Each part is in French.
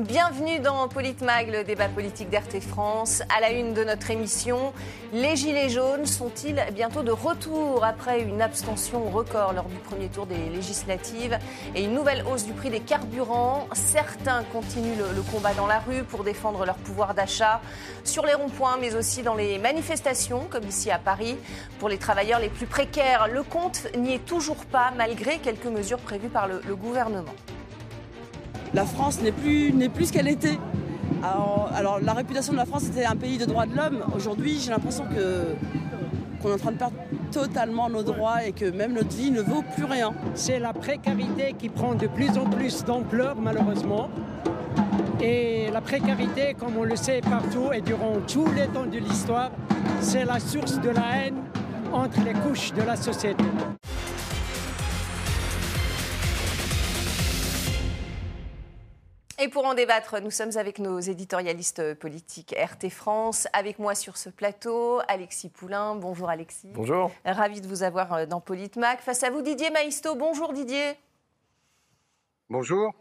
Bienvenue dans Politmag, le débat politique d'RT France. À la une de notre émission, les Gilets jaunes sont-ils bientôt de retour après une abstention record lors du premier tour des législatives et une nouvelle hausse du prix des carburants? Certains continuent le, combat dans la rue pour défendre leur pouvoir d'achat, sur les ronds-points, mais aussi dans les manifestations, comme ici à Paris. Pour les travailleurs les plus précaires, le compte n'y est toujours pas, malgré quelques mesures prévues par le gouvernement la France n'est plus, ce qu'elle était. La réputation de la France était un pays de droits de l'homme. Aujourd'hui, j'ai l'impression qu'on est en train de perdre totalement nos droits et que même notre vie ne vaut plus rien. C'est la précarité qui prend de plus en plus d'ampleur, malheureusement. Et la précarité, comme on le sait partout et durant tous les temps de l'histoire, c'est la source de la haine entre les couches de la société. Et pour en débattre, nous sommes avec nos éditorialistes politiques RT France. Avec moi sur ce plateau, Alexis Poulain. Bonjour Alexis. Bonjour. Ravi de vous avoir euh, dans Politmac. Face à vous, Didier Maisto. Bonjour Didier. Bonjour.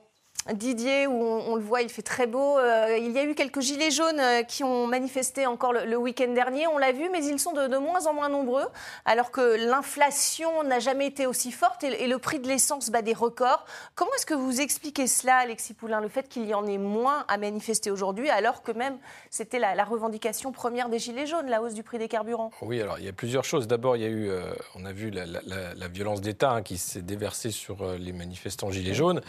Didier, où on, le voit, il fait très beau. Euh, il y a eu quelques gilets jaunes euh, qui ont manifesté encore le, week-end dernier, on l'a vu, mais ils sont de, moins en moins nombreux, alors que l'inflation n'a jamais été aussi forte et, le prix de l'essence bat des records. Comment est-ce que vous expliquez cela, Alexis Poulain, le fait qu'il y en ait moins à manifester aujourd'hui, alors que même c'était la, revendication première des gilets jaunes, la hausse du prix des carburants? Oui, alors il y a plusieurs choses. D'abord, il y a eu, euh, on a vu la, violence d'État hein, qui s'est déversée sur les manifestants gilets jaunes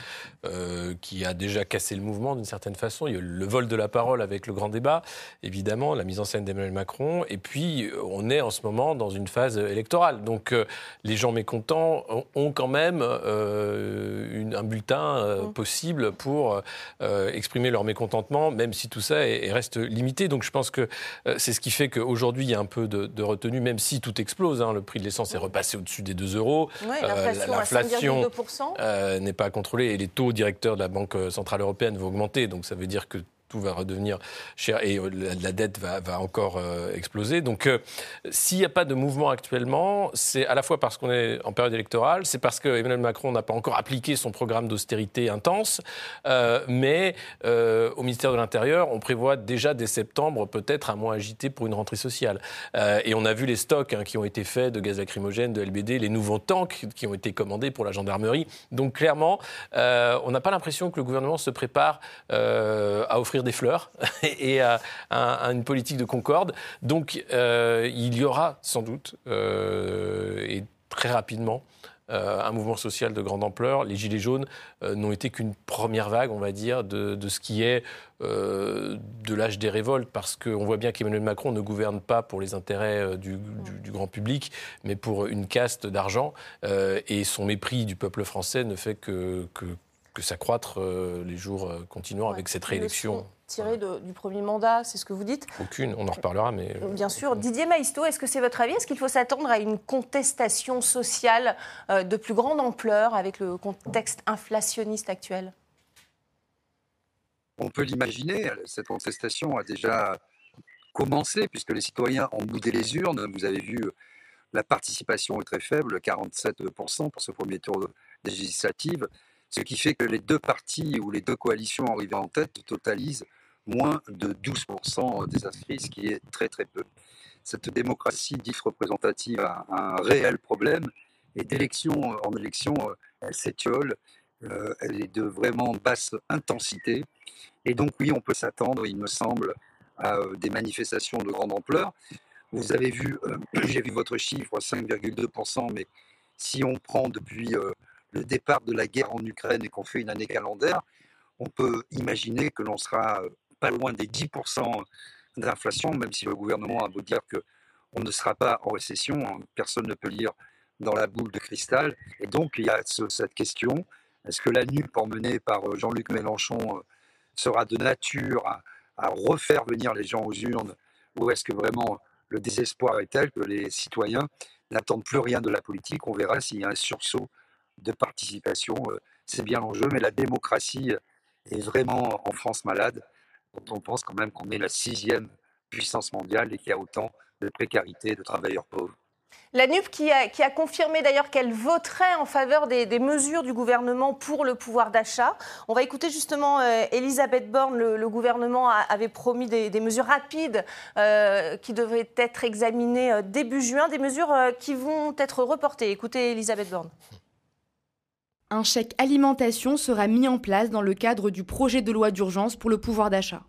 qui a déjà cassé le mouvement d'une certaine façon. Il y a eu le vol de la parole avec le grand débat, évidemment, la mise en scène d'Emmanuel Macron. Et puis, euh, on est en ce moment dans une phase électorale. Donc, euh, les gens mécontents ont quand même euh, une, un bulletin mmh. possible pour exprimer leur mécontentement, même si tout ça reste limité. Donc, je pense que c'est ce qui fait qu'aujourd'hui, il y a un peu de, retenue, même si tout explose. Hein. Le prix de l'essence est repassé au-dessus des 2 euros. L'inflation n'est pas contrôlée et les taux directeurs de la Banque centrale européenne va augmenter. Donc ça veut dire que tout va redevenir cher et euh, la, dette va, encore euh, exploser. Donc, euh, s'il n'y a pas de mouvement actuellement, c'est à la fois parce qu'on est en période électorale, c'est parce que Emmanuel Macron n'a pas encore appliqué son programme d'austérité intense, mais au ministère de l'Intérieur, on prévoit déjà dès septembre peut-être un mois agité pour une rentrée sociale. et on a vu les stocks hein, qui ont été faits de gaz lacrymogène, de LBD, les nouveaux tanks qui ont été commandés pour la gendarmerie. Donc, clairement, on n'a pas l'impression que le gouvernement se prépare à offrir des fleurs et à, une politique de concorde. Donc euh, il y aura sans doute, euh, et très rapidement, euh, un mouvement social de grande ampleur. Les Gilets jaunes n'ont été qu'une première vague, on va dire, de, ce qui est de l'âge des révoltes, parce qu'on voit bien qu'Emmanuel Macron ne gouverne pas pour les intérêts du, grand public, mais pour une caste d'argent. et son mépris du peuple français ne fait que, que s'accroître les jours continuant avec cette réélection. tiré du premier mandat, c'est ce que vous dites. Aucune, on en reparlera, mais... Euh, bien sûr. Didier Maisto, est-ce que c'est votre avis? Est-ce qu'il faut s'attendre à une contestation sociale euh, de plus grande ampleur avec le contexte inflationniste actuel? On peut l'imaginer, cette contestation a déjà commencé, puisque les citoyens ont boudé les urnes. Vous avez vu, la participation est très faible, 47% pour ce premier tour législatif, ce qui fait que les deux partis ou les deux coalitions arrivées en tête totalisent moins de 12% des inscrits, ce qui est très très peu. Cette démocratie dite représentative a un réel problème et d'élection en élection, elle s'étiole, euh, elle est de vraiment basse intensité. Et donc oui, on peut s'attendre, il me semble, à euh, des manifestations de grande ampleur. Vous avez vu, euh, j'ai vu votre chiffre, 5,2%, mais si on prend depuis le départ de la guerre en Ukraine et qu'on fait une année calendaire, on peut imaginer que l'on sera pas loin des 10% d'inflation, même si le gouvernement a beau dire qu'on ne sera pas en récession, hein, personne ne peut lire dans la boule de cristal. Et donc, il y a cette question, est-ce que la NUP emmenée par euh, Jean-Luc Mélenchon euh, sera de nature à, refaire venir les gens aux urnes, ou est-ce que vraiment le désespoir est tel que les citoyens n'attendent plus rien de la politique? On verra s'il y a un sursaut de participation. Euh, c'est bien l'enjeu, mais la démocratie est vraiment en France malade on pense quand même qu'on est la sixième puissance mondiale et qu'il y a autant de précarité, de travailleurs pauvres. La NUP qui a, confirmé d'ailleurs qu'elle voterait en faveur des, mesures du gouvernement pour le pouvoir d'achat. On va écouter justement euh, Elisabeth Borne. Le, gouvernement avait promis des, mesures rapides euh, qui devraient être examinées euh, début juin, des mesures qui vont être reportées. Écoutez Elisabeth Borne. Un chèque alimentation sera mis en place dans le cadre du projet de loi d'urgence pour le pouvoir d'achat.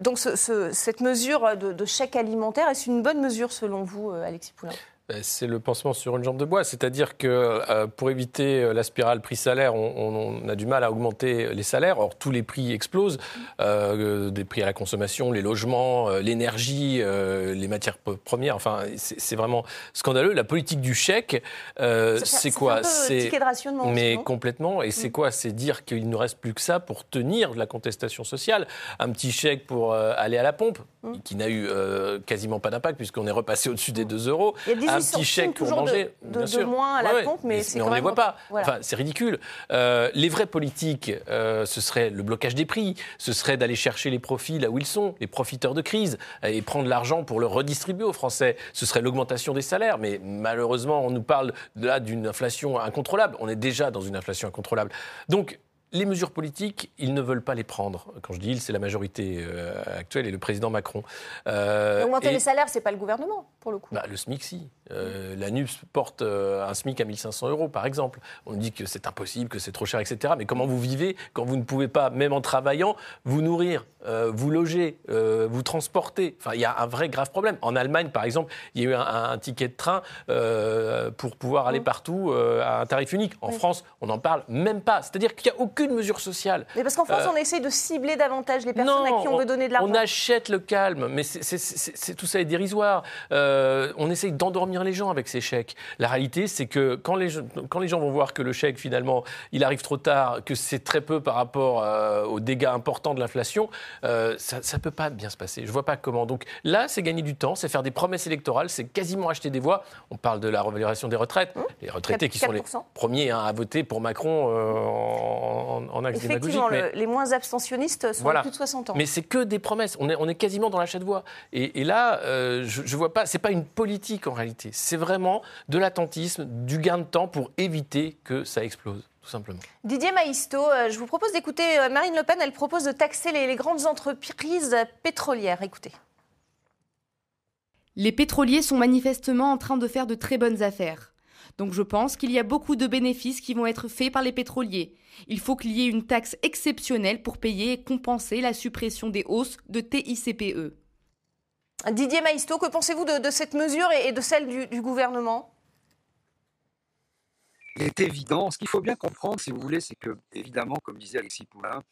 Donc cette mesure de, chèque alimentaire, est-ce une bonne mesure selon vous, euh, Alexis Poulain? C'est le pansement sur une jambe de bois. C'est-à-dire que euh, pour éviter euh, la spirale prix-salaire, on, a du mal à augmenter les salaires. Or, tous les prix explosent. Euh, des prix à la consommation, les logements, l'énergie, les matières premières. Enfin, c'est vraiment scandaleux. La politique du chèque, c'est quoi C'est ticket de rationnement. Mais complètement. Et c'est mm. quoi C'est dire qu'il ne reste plus que ça pour tenir de la contestation sociale. Un petit chèque pour aller à la pompe, mm. qui n'a eu quasiment pas d'impact puisqu'on est repassé au-dessus des 2 euros un petit chèque pour manger, de, bien sûr. moins à la pompe, mais, on ne les voit pas. Enfin, c'est ridicule. Euh, les vraies politiques, euh, ce serait le blocage des prix, ce serait d'aller chercher les profits là où ils sont, les profiteurs de crise, et prendre l'argent pour le redistribuer aux Français. Ce serait l'augmentation des salaires, mais malheureusement, on nous parle là d'une inflation incontrôlable. On est déjà dans une inflation incontrôlable. Donc, les mesures politiques, ils ne veulent pas les prendre. Quand je dis ils, c'est la majorité euh, actuelle et le président Macron. Euh, augmenter les salaires, c'est pas le gouvernement, pour le coup. Bah, le SMIC, si. Euh, la NUPS porte un SMIC à 1500 euros, par exemple. On dit que c'est impossible, que c'est trop cher, etc. Mais comment vous vivez quand vous ne pouvez pas, même en travaillant, vous nourrir, vous loger, vous transporter? Enfin, il y a un vrai grave problème. En Allemagne, par exemple, il y a eu un, ticket de train pour pouvoir aller mm. partout à un tarif unique. En France, on n'en parle même pas. C'est-à-dire qu'il n'y a aucune mesure sociale. Mais parce qu'en France, euh, on essaye de cibler davantage les personnes à qui on veut donner de l'argent. On achète le calme, mais c'est tout ça est dérisoire. Euh, on essaye d'endormir les gens avec ces chèques. La réalité, c'est que quand les, quand les gens vont voir que le chèque, finalement, il arrive trop tard, que c'est très peu par rapport euh, aux dégâts importants de l'inflation, ça ne peut pas bien se passer. Je ne vois pas comment. Donc là, c'est gagner du temps, c'est faire des promesses électorales, c'est quasiment acheter des voix. On parle de la revalorisation des retraites. Mmh. Les retraités qui sont les premiers hein, à voter pour Macron en, en, Effectivement, les moins abstentionnistes sont de plus de 60 ans. Mais c'est que des promesses. On est, on est quasiment dans l'achat de voix. Et, là, euh, je, ne vois pas. C'est pas une politique en réalité. C'est vraiment de l'attentisme, du gain de temps pour éviter que ça explose. Tout simplement. Didier Maisto, euh, je vous propose d'écouter euh, Marine Le Pen. Elle propose de taxer les, les grandes entreprises pétrolières. Écoutez. Les pétroliers sont manifestement en train de faire de très bonnes affaires. Donc je pense qu'il y a beaucoup de bénéfices qui vont être faits par les pétroliers. Il faut qu'il y ait une taxe exceptionnelle pour payer et compenser la suppression des hausses de TICPE. Didier Maisto, que pensez-vous de, cette mesure et de celle du, gouvernement? Il est évident, ce qu'il faut bien comprendre, si vous voulez, c'est que, évidemment, comme disait Alexis Poulain,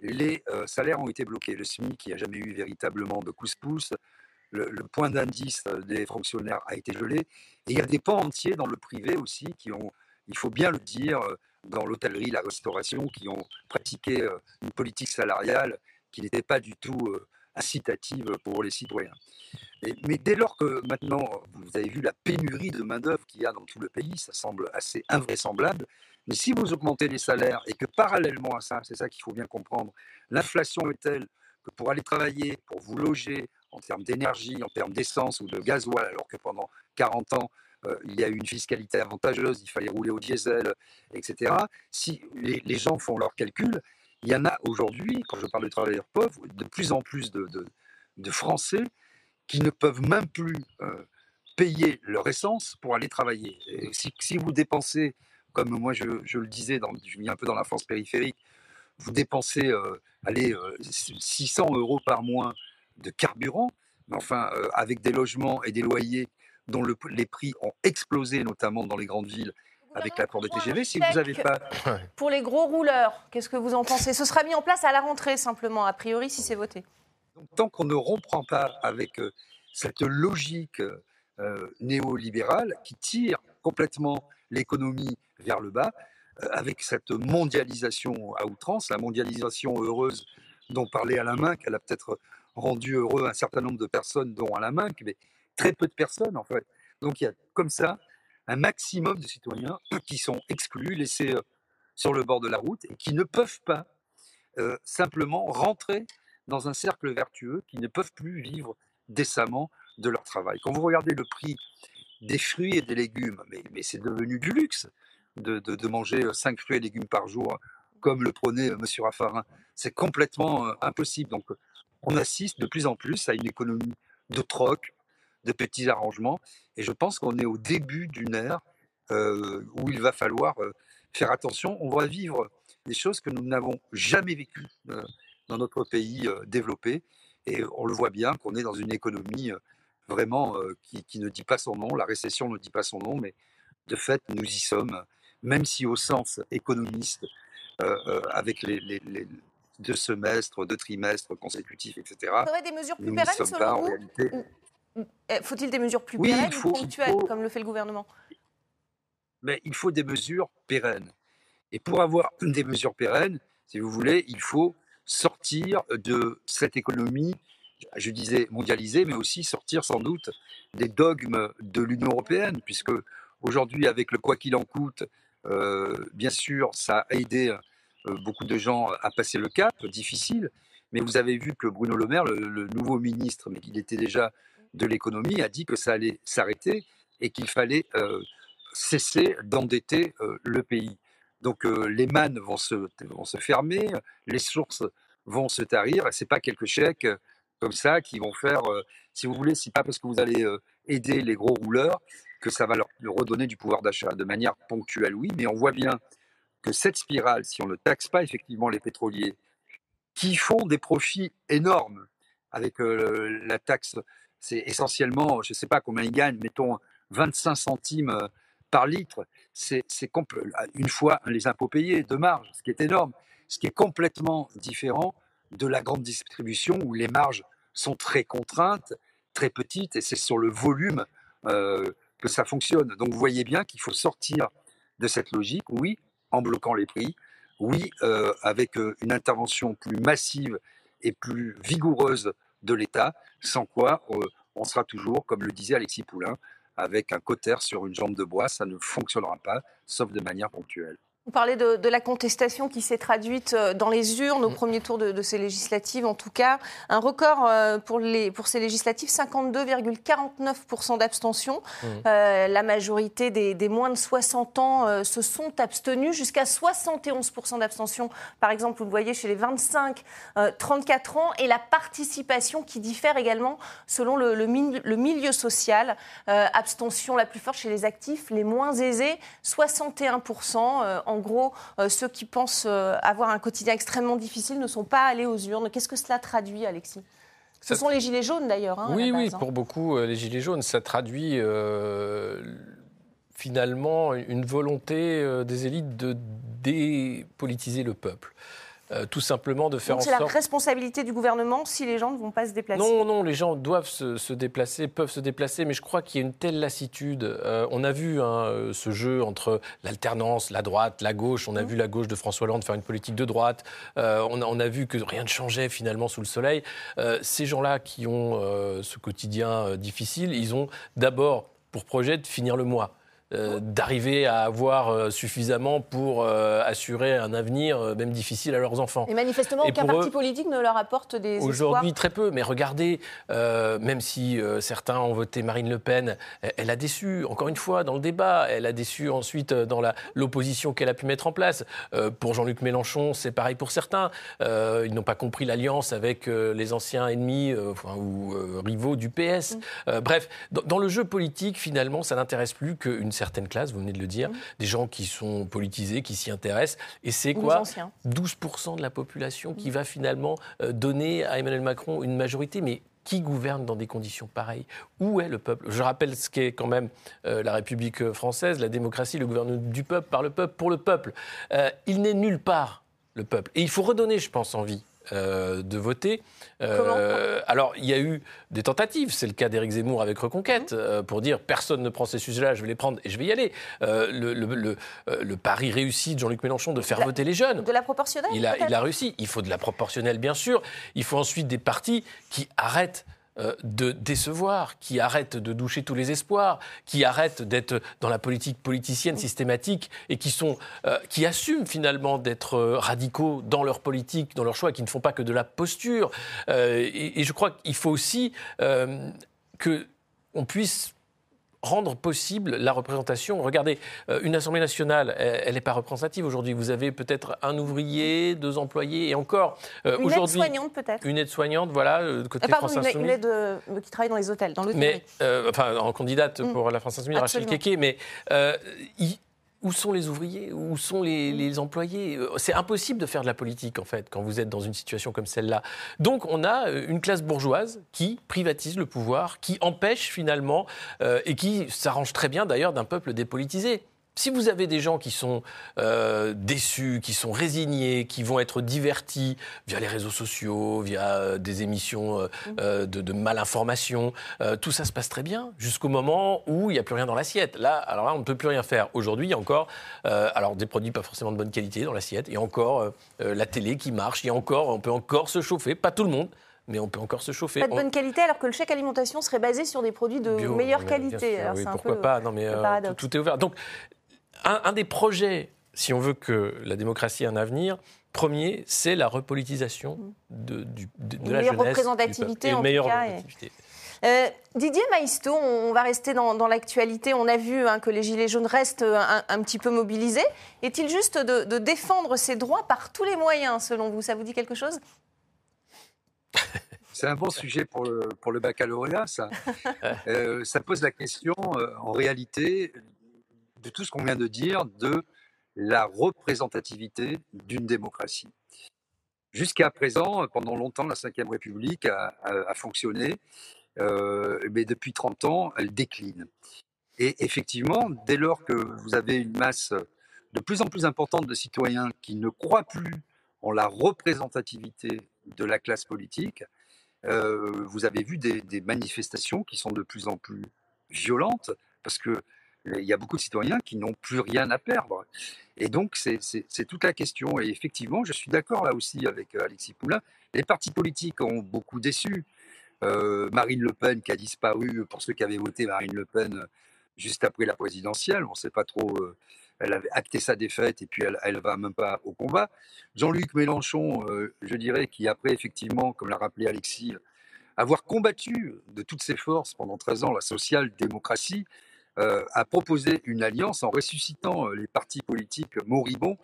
les euh, salaires ont été bloqués. Le SMIC, qui n'a jamais eu véritablement de pouce-pouce, le, point d'indice des fonctionnaires a été gelé. Et il y a des pans entiers dans le privé aussi qui ont, il faut bien le dire, dans l'hôtellerie, la restauration, qui ont pratiqué euh, une politique salariale qui n'était pas du tout euh, incitative pour les citoyens. mais dès lors que maintenant, vous avez vu la pénurie de main-d'œuvre qu'il y a dans tout le pays, ça semble assez invraisemblable. Mais si vous augmentez les salaires et que parallèlement à ça, c'est ça qu'il faut bien comprendre, l'inflation est telle que pour aller travailler, pour vous loger, en termes d'énergie, en termes d'essence ou de gasoil, alors que pendant 40 ans, euh, il y a eu une fiscalité avantageuse, il fallait rouler au diesel, etc. Si les, gens font leurs calculs, il y en a aujourd'hui, quand je parle de travailleurs pauvres, de plus en plus de, Français qui ne peuvent même plus euh, payer leur essence pour aller travailler. si, vous dépensez, comme moi je, le disais, dans, je vis un peu dans la France périphérique, vous dépensez euh, allez, 600 euros par mois de carburant, mais enfin, euh, avec des logements et des loyers dont les prix ont explosé, notamment dans les grandes villes, avec l'accord de TGV, si vous n'avez pas... Pour les gros rouleurs, qu'est-ce que vous en pensez? Ce sera mis en place à la rentrée, simplement, a priori, si c'est voté. Donc, tant qu'on ne reprend pas avec euh, cette logique euh, néolibérale qui tire complètement l'économie vers le bas, avec cette mondialisation à outrance, la mondialisation heureuse dont parlait Alain Main, qu'elle a peut-être rendu heureux un certain nombre de personnes, dont à la main, mais très peu de personnes en fait. Donc il y a comme ça un maximum de citoyens qui sont exclus, laissés euh, sur le bord de la route et qui ne peuvent pas euh, simplement rentrer dans un cercle vertueux, qui ne peuvent plus vivre décemment de leur travail. Quand vous regardez le prix des fruits et des légumes, mais, mais c'est devenu du luxe de, de, manger 5 fruits et légumes par jour, comme le prônait M. Raffarin. C'est complètement impossible. Donc, on assiste de plus en plus à une économie de troc, de petits arrangements. Et je pense qu'on est au début d'une ère où il va falloir faire attention. On va vivre des choses que nous n'avons jamais vécues dans notre pays développé. Et on le voit bien qu'on est dans une économie vraiment qui, ne dit pas son nom. La récession ne dit pas son nom, mais de fait, nous y sommes, même si au sens économiste, avec les, deux semestres, deux trimestres consécutifs, etc. Il des mesures plus pérennes selon vous eh, Faut-il des mesures plus pérennes ou ponctuelles, comme le fait le gouvernement? Mais il faut des mesures pérennes. Et pour avoir des mesures pérennes, si vous voulez, il faut sortir de cette économie, je disais mondialisée, mais aussi sortir sans doute des dogmes de l'Union européenne, puisque aujourd'hui, avec le quoi qu'il en coûte, euh, bien sûr, ça a aidé beaucoup de gens à passer le cap, difficile, mais vous avez vu que Bruno Le Maire, le, nouveau ministre, mais qu'il était déjà de l'économie, a dit que ça allait s'arrêter et qu'il fallait euh, cesser d'endetter le pays. Donc les mannes vont se, vont se fermer, les sources vont se tarir, ce n'est pas quelques chèques comme ça qui vont faire, si vous voulez, c'est pas parce que vous allez aider les gros rouleurs que ça va leur, redonner du pouvoir d'achat. De manière ponctuelle, oui, mais on voit bien que cette spirale, si on ne taxe pas effectivement les pétroliers, qui font des profits énormes avec la taxe, c'est essentiellement, je ne sais pas combien ils gagnent, mettons 25 centimes par litre, c'est une fois les impôts payés de marge, ce qui est énorme, ce qui est complètement différent de la grande distribution où les marges sont très contraintes, très petites, et c'est sur le volume euh, que ça fonctionne. Donc vous voyez bien qu'il faut sortir de cette logique, oui, en bloquant les prix, oui, euh, avec euh, une intervention plus massive et plus vigoureuse de l'État, sans quoi on sera toujours, comme le disait Alexis Poulain, avec un cotère sur une jambe de bois, ça ne fonctionnera pas, sauf de manière ponctuelle. Vous parlez de, la contestation qui s'est traduite euh, dans les urnes au mm. premier tour de, ces législatives, en tout cas. Un record euh, pour, les, pour ces législatives, 52,49% d'abstention. Mm. Euh, la majorité des, moins de 60 ans se sont abstenus, jusqu'à 71% d'abstention, par exemple, vous le voyez chez les 25-34 ans, et la participation qui diffère également selon le, le, le milieu social. abstention la plus forte chez les actifs, les moins aisés, 61% en en gros, euh, ceux qui pensent euh, avoir un quotidien extrêmement difficile ne sont pas allés aux urnes. Qu'est-ce que cela traduit, Alexis? Ce sont les gilets jaunes d'ailleurs. Hein, oui, oui, hein. pour beaucoup, euh, les gilets jaunes, ça traduit finalement une volonté des élites de dépolitiser le peuple. Euh, tout simplement de faire Donc en sorte. C'est la responsabilité du gouvernement si les gens ne vont pas se déplacer. Non, non, les gens doivent se, déplacer, peuvent se déplacer, mais je crois qu'il y a une telle lassitude. Euh, on a vu hein, euh, ce jeu entre l'alternance, la droite, la gauche. On a mmh. vu la gauche de François Hollande faire une politique de droite. on, a, on, a, vu que rien ne changeait finalement sous le soleil. ces gens-là qui ont ce quotidien difficile, ils ont d'abord pour projet de finir le mois. Euh, d'arriver à avoir euh, suffisamment pour euh, assurer un avenir, même difficile, à leurs enfants. Et manifestement, aucun parti politique ne leur apporte des Aujourd'hui, très peu. Mais regardez, même si certains ont voté Marine Le Pen, elle, a déçu, encore une fois, dans le débat. Elle a déçu ensuite dans l'opposition qu'elle a pu mettre en place. pour Jean-Luc Mélenchon, c'est pareil pour certains. ils n'ont pas compris l'alliance avec les anciens ennemis ou rivaux du PS. Mm. bref, dans, dans, le jeu politique, finalement, ça n'intéresse plus qu'une certaines classes, vous venez de le dire, des gens qui sont politisés, qui s'y intéressent. Et c'est quoi 12% de la population qui va finalement euh, donner à Emmanuel Macron une majorité. Mais qui gouverne dans des conditions pareilles? Où est le peuple? Je rappelle ce qu'est quand même euh, la République française, la démocratie, le gouvernement du peuple, par le peuple, pour le peuple. Euh, il n'est nulle part le peuple. Et il faut redonner, je pense, envie euh, de voter. Euh, alors, il y a eu des tentatives, c'est le cas d'Éric Zemmour avec Reconquête, mhm. euh, pour dire personne ne prend ces sujets-là, je vais les prendre et je vais y aller. Le, le, pari réussi de Jean-Luc Mélenchon de faire voter les jeunes. De la proportionnelle il a, il a réussi. Il faut de la proportionnelle, bien sûr. Il faut ensuite des partis qui arrêtent de décevoir, qui arrêtent de doucher tous les espoirs, qui arrêtent d'être dans la politique politicienne systématique et qui, sont, euh, qui assument finalement d'être euh, radicaux dans leur politique, dans leur choix, qui ne font pas que de la posture. et, je crois qu'il faut aussi que on puisse rendre possible la représentation. Regardez, euh, une Assemblée nationale, elle n'est pas représentative aujourd'hui. Vous avez peut-être un ouvrier, deux employés, et encore euh, Une aide-soignante peut-être Une aide-soignante, voilà, euh, côté pardon, France Insoumise. Une aide qui travaille dans les hôtels, dans Mais, enfin, en candidate mm. pour la France Insoumise, Rachel Keke, mais où sont les ouvriers? Où sont les, employés? Euh, C'est impossible de faire de la politique, en fait, quand vous êtes dans une situation comme celle-là. Donc, on a euh, une classe bourgeoise qui privatise le pouvoir, qui empêche finalement, euh, et qui s'arrange très bien d'ailleurs d'un peuple dépolitisé. Si vous avez des gens qui sont euh, déçus, qui sont résignés, qui vont être divertis via les réseaux sociaux, via euh, des émissions euh, de, de, malinformation, tout ça se passe très bien jusqu'au moment où il n'y a plus rien dans l'assiette. Là, alors là, on ne peut plus rien faire. Aujourd'hui, il y a encore, alors des produits pas forcément de bonne qualité dans l'assiette, il y a encore la télé qui marche, il y a encore, on peut encore se chauffer, pas tout le monde mais on peut encore se chauffer. Pas de bonne qualité, alors que le chèque alimentation serait basé sur des produits de meilleure qualité. oui, pourquoi pas Non, mais tout, est ouvert. Donc, un, des projets, si on veut que la démocratie ait un avenir, premier, c'est la repolitisation de, la jeunesse. Représentativité, en meilleure représentativité. Euh, Didier Maisto, on va rester dans, l'actualité. On a vu hein, que les Gilets jaunes restent un, petit peu mobilisés. Est-il juste de, défendre ces droits par tous les moyens, selon vous? Ça vous dit quelque chose? C'est un bon sujet pour le, pour le baccalauréat, ça. Euh, ça pose la question, euh, en réalité, de tout ce qu'on vient de dire de la représentativité d'une démocratie. Jusqu'à présent, pendant longtemps, la Ve République a, fonctionné, euh, mais depuis 30 ans, elle décline. Et effectivement, dès lors que vous avez une masse de plus en plus importante de citoyens qui ne croient plus en la représentativité de la classe politique, euh, vous avez vu des, des, manifestations qui sont de plus en plus violentes, parce que il y a beaucoup de citoyens qui n'ont plus rien à perdre. Et donc, c'est toute la question. Et effectivement, je suis d'accord là aussi avec euh, Alexis Poulain. Les partis politiques ont beaucoup déçu. Euh, Marine Le Pen qui a disparu, pour ceux qui avaient voté Marine Le Pen euh, juste après la présidentielle, on ne sait pas trop, elle avait acté sa défaite et puis elle ne va même pas au combat. Jean-Luc Mélenchon, je dirais, qui après effectivement, comme l'a rappelé Alexis, avoir combattu de toutes ses forces pendant 13 ans la social-démocratie, euh, a proposé une alliance en ressuscitant euh, les partis politiques moribonds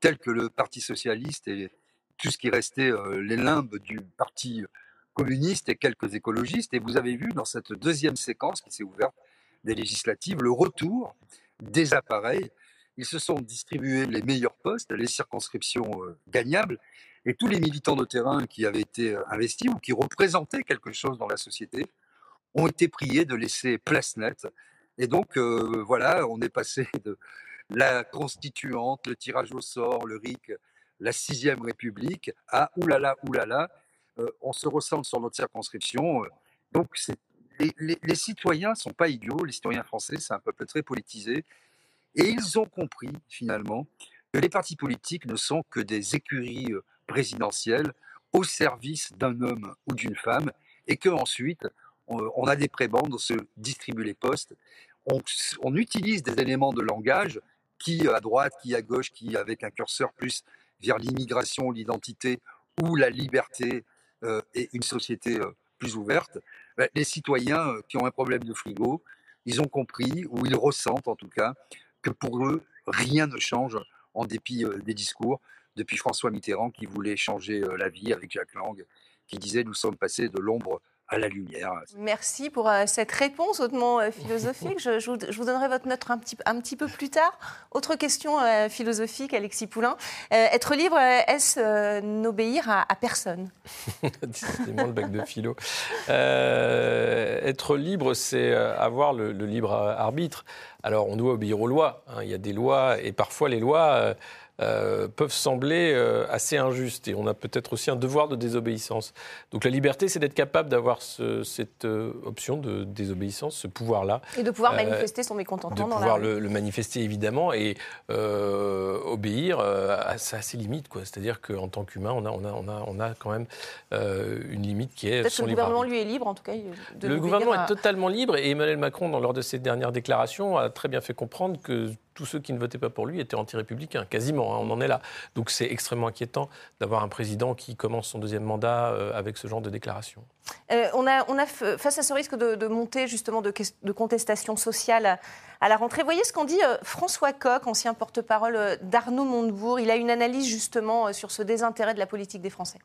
tels que le Parti socialiste et tout ce qui restait euh, les limbes du Parti communiste et quelques écologistes. Et vous avez vu dans cette deuxième séquence qui s'est ouverte des législatives le retour des appareils. Ils se sont distribués les meilleurs postes, les circonscriptions gagnables, et tous les militants de terrain qui avaient été investis ou qui représentaient quelque chose dans la société ont été priés de laisser place nette et donc, euh, voilà, on est passé de la constituante, le tirage au sort, le RIC, la sixième République, à oulala, oulala, euh, on se ressemble sur notre circonscription. Euh. donc, les, les, citoyens ne sont pas idiots, les citoyens français, c'est un peuple très politisé, et ils ont compris, finalement, que les partis politiques ne sont que des écuries présidentielles au service d'un homme ou d'une femme, et qu'ensuite, on, a des prébendes, on se distribue les postes, on, utilise des éléments de langage qui à droite, qui à gauche, qui avec un curseur plus vers l'immigration, l'identité ou la liberté euh, et une société euh, plus ouverte. Ben, les citoyens euh, qui ont un problème de frigo, ils ont compris, ou ils ressentent en tout cas, que pour eux, rien ne change en dépit des discours depuis François Mitterrand qui voulait changer la vie avec Jacques Lang, qui disait nous sommes passés de l'ombre à la lumière. Merci pour euh, cette réponse hautement euh, philosophique. Je, vous, donnerai votre note un petit, un petit peu plus tard. Autre question euh, philosophique, Alexis Poulain. être libre, est-ce n'obéir à, personne? C'est le bac de philo. être libre, c'est avoir le, libre arbitre. Alors, on doit obéir aux lois. Hein. Il y a des lois, et parfois les lois euh, peuvent sembler euh, assez injustes et on a peut-être aussi un devoir de désobéissance. Donc la liberté, c'est d'être capable d'avoir cette euh, option de désobéissance, ce pouvoir-là. Et de pouvoir manifester son mécontentement. De pouvoir le, manifester évidemment et obéir à, ses limites. C'est-à-dire qu'en tant qu'humain, on a, on, a, on, a, on a quand même une limite qui est Peut-être que le gouvernement, lui, est libre, en tout cas. le gouvernement est totalement libre et Emmanuel Macron, lors de ses dernières déclarations, a très bien fait comprendre que tous ceux qui ne votaient pas pour lui étaient anti-républicains, quasiment, hein, on en est là. Donc c'est extrêmement inquiétant d'avoir un président qui commence son deuxième mandat euh, avec ce genre de déclaration. Euh, on, a, face à ce risque de, de montée justement de, de, contestation sociale à, la rentrée, voyez ce qu'en dit euh, François Coq, ancien porte-parole d'Arnaud Montebourg. Il a une analyse justement sur ce désintérêt de la politique des Français.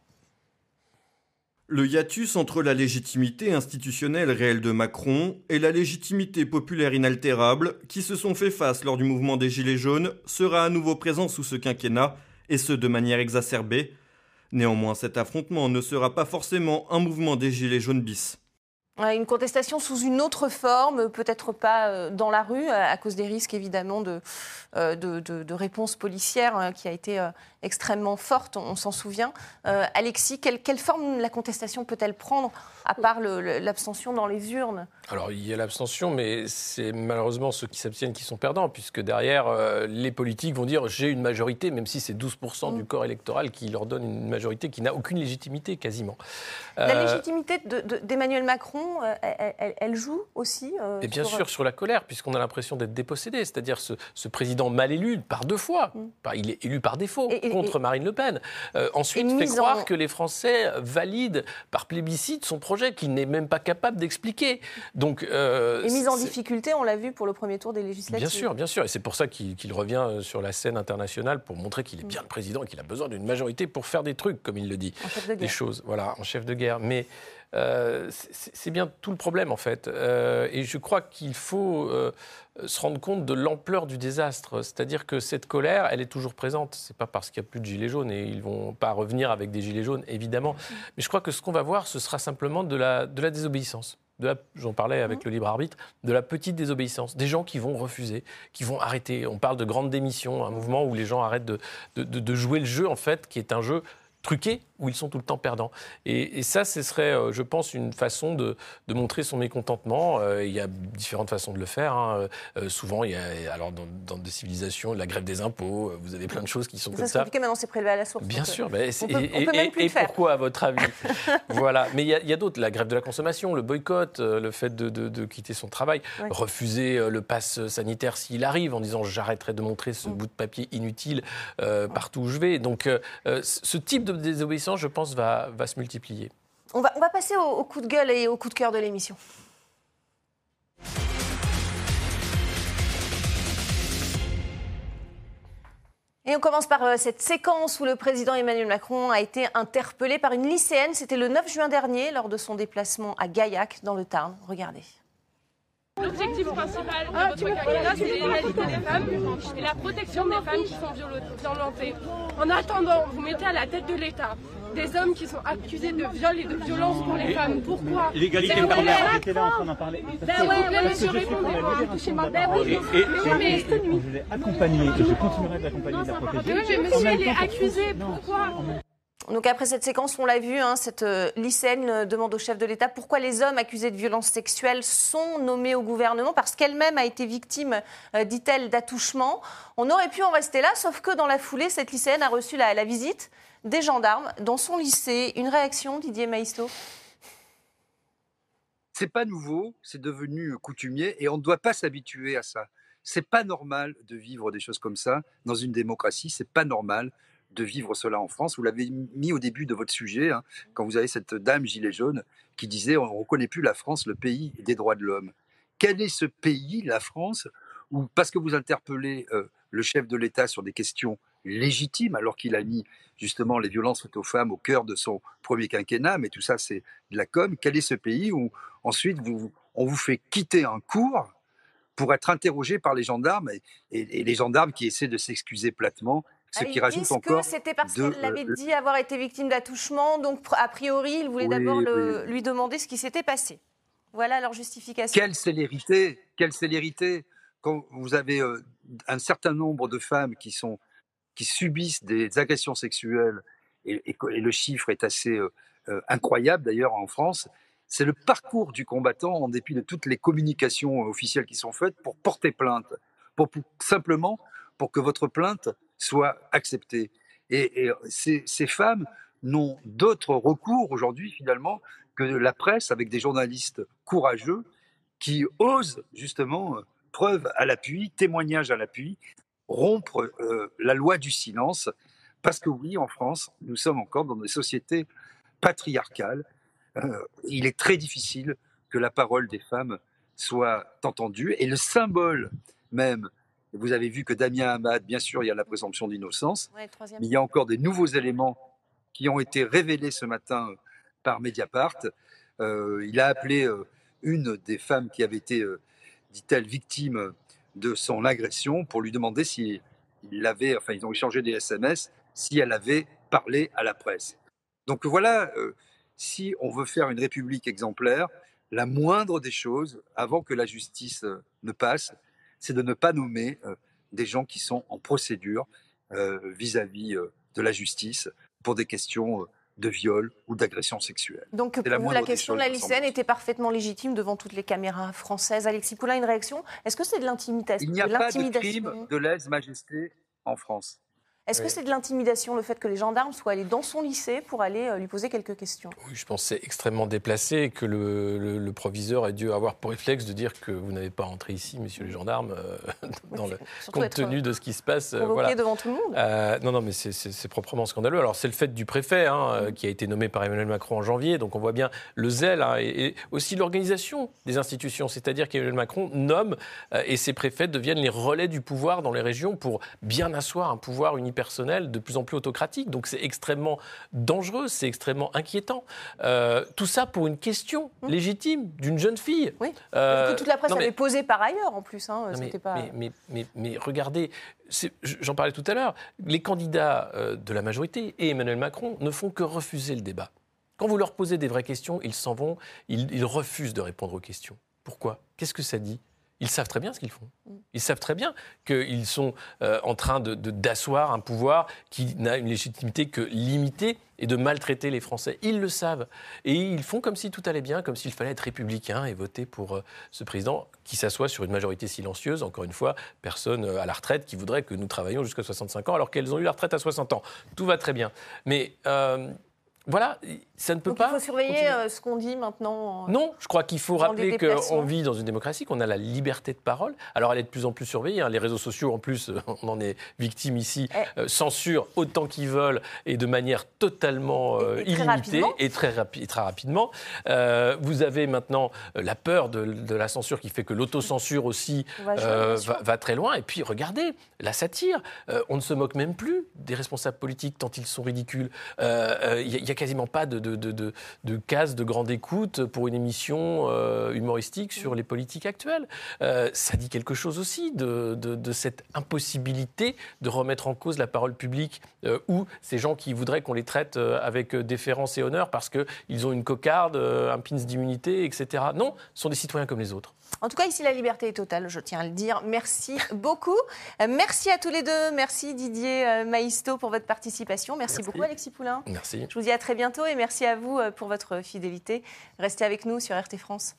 Le hiatus entre la légitimité institutionnelle réelle de Macron et la légitimité populaire inaltérable qui se sont fait face lors du mouvement des Gilets jaunes sera à nouveau présent sous ce quinquennat, et ce de manière exacerbée. Néanmoins, cet affrontement ne sera pas forcément un mouvement des Gilets jaunes bis. Une contestation sous une autre forme, peut-être pas euh, dans la rue, à cause des risques évidemment de, euh, de, de, réponse policière hein, qui a été euh, extrêmement forte, on, s'en souvient. Alexis, quelle, quelle, forme la contestation peut-elle prendre, à part l'abstention dans les urnes? Alors il y a l'abstention, mais c'est malheureusement ceux qui s'abstiennent qui sont perdants, puisque derrière, les politiques vont dire j'ai une majorité, même si c'est 12% du mm. corps électoral qui leur donne une majorité qui n'a aucune légitimité quasiment. La légitimité d'Emmanuel Macron euh, elle, joue aussi euh, Et bien sûr, sur la colère, puisqu'on a l'impression d'être dépossédé. C'est-à-dire ce, président mal élu par deux fois. Mm. il est élu par défaut contre Marine Le Pen. Euh, ensuite, fait croire que les Français valident par plébiscite son projet qu'il n'est même pas capable d'expliquer. Donc, et mise en difficulté, on l'a vu pour le premier tour des législatives. Bien sûr, bien sûr. Et c'est pour ça qu'il revient sur la scène internationale pour montrer qu'il est bien le président et qu'il a besoin d'une majorité pour faire des trucs, comme il le dit. En chef de guerre. Des choses, voilà, en chef de guerre. Mais euh, c'est bien tout le problème en fait. Euh, et je crois qu'il faut euh, se rendre compte de l'ampleur du désastre. C'est-à-dire que cette colère, elle est toujours présente. C'est pas parce qu'il n'y a plus de gilets jaunes et ils vont pas revenir avec des gilets jaunes, évidemment. Mais je crois que ce qu'on va voir, ce sera simplement de la, de la désobéissance. J'en parlais avec le libre arbitre, de la petite désobéissance, des gens qui vont refuser, qui vont arrêter. On parle de grande démission, un mouvement où les gens arrêtent de, de, de jouer le jeu, en fait, qui est un jeu truqués où ils sont tout le temps perdants. Et, ça, ce serait, euh, je pense, une façon de, montrer son mécontentement. Euh, il y a différentes façons de le faire. Hein. Euh, souvent, il y a, alors dans, des civilisations, la grève des impôts, vous avez plein de choses qui sont comme ça. maintenant, c'est prélevé à la source. Bien sûr. et, et pourquoi, à votre avis Voilà. Mais il y, a, d'autres. La grève de la consommation, le boycott, le fait de, quitter son travail, refuser le pass sanitaire s'il arrive en disant j'arrêterai de montrer ce mm. bout de papier inutile partout où je vais. Donc, ce type de désobéissance, je pense, va, va se multiplier. On va, on va passer au, coup de gueule et au coup de cœur de l'émission. Et on commence par euh, cette séquence où le président Emmanuel Macron a été interpellé par une lycéenne. C'était le 9 juin dernier, lors de son déplacement à Gaillac, dans le Tarn. Regardez. L'objectif principal de ah, votre quinquennat, c'est l'égalité des femmes et la protection des femmes qui sont violentées. En attendant, vous mettez à la tête de l'État des hommes qui sont accusés de viol et de violence pour les femmes. Pourquoi? L'égalité femmes j'étais là en train d'en parler. Ben ouais, monsieur, répondez-moi. Ben oui, mais je l'ai accompagné et je continuerai de l'accompagner. Oui, mais monsieur, il est accusé. Pourquoi? Donc après cette séquence, on l'a vu, hein, cette euh, lycéenne euh, demande au chef de l'État pourquoi les hommes accusés de violences sexuelles sont nommés au gouvernement, parce qu'elle-même a été victime, euh, dit-elle, d'attouchement. On aurait pu en rester là, sauf que dans la foulée, cette lycéenne a reçu la, visite des gendarmes dans son lycée. Une réaction, Didier Maïsto C'est pas nouveau, c'est devenu coutumier et on ne doit pas s'habituer à ça. C'est pas normal de vivre des choses comme ça dans une démocratie, c'est pas normal de vivre cela en France. Vous l'avez mis au début de votre sujet, hein, quand vous avez cette dame gilet jaune qui disait on ne reconnaît plus la France, le pays des droits de l'homme. Quel est ce pays, la France, où parce que vous interpellez euh, le chef de l'État sur des questions légitimes, alors qu'il a mis justement les violences faites aux femmes au cœur de son premier quinquennat, mais tout ça c'est de la com, quel est ce pays où ensuite on vous fait quitter un cours pour être interrogé par les gendarmes et les gendarmes qui essaient de s'excuser platement ce qui rajoute encore. C'était parce qu'elle avait dit avoir été victime d'attouchement, donc a priori, il voulait d'abord lui demander ce qui s'était passé. Voilà leur justification. Quelle célérité Quelle célérité Quand vous avez euh, un certain nombre de femmes qui, sont, qui subissent des agressions sexuelles, et, le chiffre est assez euh, euh, incroyable d'ailleurs en France, c'est le parcours du combattant en dépit de toutes les communications officielles qui sont faites pour porter plainte, pour simplement pour que votre plainte soit acceptée. Et, ces, femmes n'ont d'autre recours aujourd'hui finalement que la presse avec des journalistes courageux qui osent justement preuve à l'appui, témoignage à l'appui, rompre euh, la loi du silence, parce que oui, en France, nous sommes encore dans des sociétés patriarcales. Euh, il est très difficile que la parole des femmes soit entendue, et le symbole même, vous avez vu que Damien Hamad, bien sûr, il y a la présomption d'innocence, Ouais, mais il y a encore des nouveaux éléments qui ont été révélés ce matin euh, par Mediapart. Euh, il a appelé euh, une des femmes qui avait été, euh, dit-elle, victime de son agression pour lui demander si il avait, enfin ils ont échangé des SMS, si elle avait parlé à la presse. Donc voilà, si on veut faire une république exemplaire, la moindre des choses, avant que la justice ne passe, c'est de ne pas nommer euh, des gens qui sont en procédure euh, vis-à-vis euh, de la justice pour des questions de viol ou d'agression sexuelle. Donc la la question de la lycéenne était parfaitement légitime devant toutes les caméras françaises. Alexis Poulain, une réaction? Est-ce que c'est de l'intimidation Il n'y a de pas de crime de lèse-majesté en France. Est-ce que c'est de l'intimidation le fait que les gendarmes soient allés dans son lycée pour aller euh, lui poser quelques questions? Oui, je pense que c'est extrêmement déplacé et que le, le- le proviseur a dû avoir pour réflexe de dire que vous n'avez pas rentré ici, messieurs les gendarmes, euh, dans le, Surtout compte tenu de ce qui se passe. euh, voilà. devant tout le monde Euh, non, non, mais c'est- proprement scandaleux. Alors, c'est le fait du préfet, hein, euh, qui a été nommé par Emmanuel Macron en janvier. Donc, on voit bien le zèle hein, et, et aussi l'organisation des institutions. C'est-à-dire qu'Emmanuel Macron nomme euh, et ses préfets deviennent les relais du pouvoir dans les régions pour bien asseoir un pouvoir unipersonnel de plus en plus autocratique. Donc, c'est extrêmement dangereux, c'est extrêmement inquiétant. Euh, tout ça pour une question légitime d'une jeune fille. Oui. Euh, que toute la presse non, mais- avait posé par ailleurs en plus. Hein, non, mais, pas... regardez, j'en parlais tout à l'heure, les candidats euh, de la majorité et Emmanuel Macron ne font que refuser le débat. Quand vous leur posez des vraies questions, ils s'en vont, ils, ils refusent de répondre aux questions. Pourquoi? Qu'est-ce que ça dit? Ils savent très bien ce qu'ils font. Ils savent très bien qu'ils sont euh, en train de- de- d'asseoir un pouvoir qui n'a une légitimité que limitée et de maltraiter les Français. Ils le savent. Et ils font comme si tout allait bien, comme s'il fallait être républicain et voter pour euh, ce président qui s'assoit sur une majorité silencieuse. Encore une fois, personne euh, à la retraite qui voudrait que nous travaillions jusqu'à 65 ans alors qu'elles ont eu la retraite à 60 ans. Tout va très bien. Mais euh, voilà, ça ne peut Donc pas. il faut surveiller continuer. euh, ce qu'on dit maintenant. euh, Non, je crois qu'il faut rappeler qu'on vit dans une démocratie, qu'on a la liberté de parole. Alors elle est de plus en plus surveillée. hein. Les réseaux sociaux, en plus, euh, on en est victime ici, Eh. euh, censurent autant qu'ils veulent et de manière totalement euh, Et- et très illimitée rapidement. et très, rapi- très rapidement. Euh, vous avez maintenant la peur de, de la censure qui fait que l'autocensure aussi va très loin. Et puis regardez, la satire. On ne se moque même plus des responsables politiques tant ils sont ridicules. A, quasiment pas de, de, de, de, de case de grande écoute pour une émission euh, humoristique sur les politiques actuelles. Euh, ça dit quelque chose aussi de, de, cette impossibilité de remettre en cause la parole publique euh, ou ces gens qui voudraient qu'on les traite avec déférence et honneur parce qu'ils ont une cocarde, un pins d'immunité, etc. Non, ce sont des citoyens comme les autres. En tout cas, ici, la liberté est totale, je tiens à le dire. Merci beaucoup. Merci à tous les deux. Merci Didier Maïsto pour votre participation. Merci, Merci. beaucoup Alexis Poulain. Merci. Je vous dis à très bientôt et merci à vous euh, pour votre fidélité. Restez avec nous sur RT France.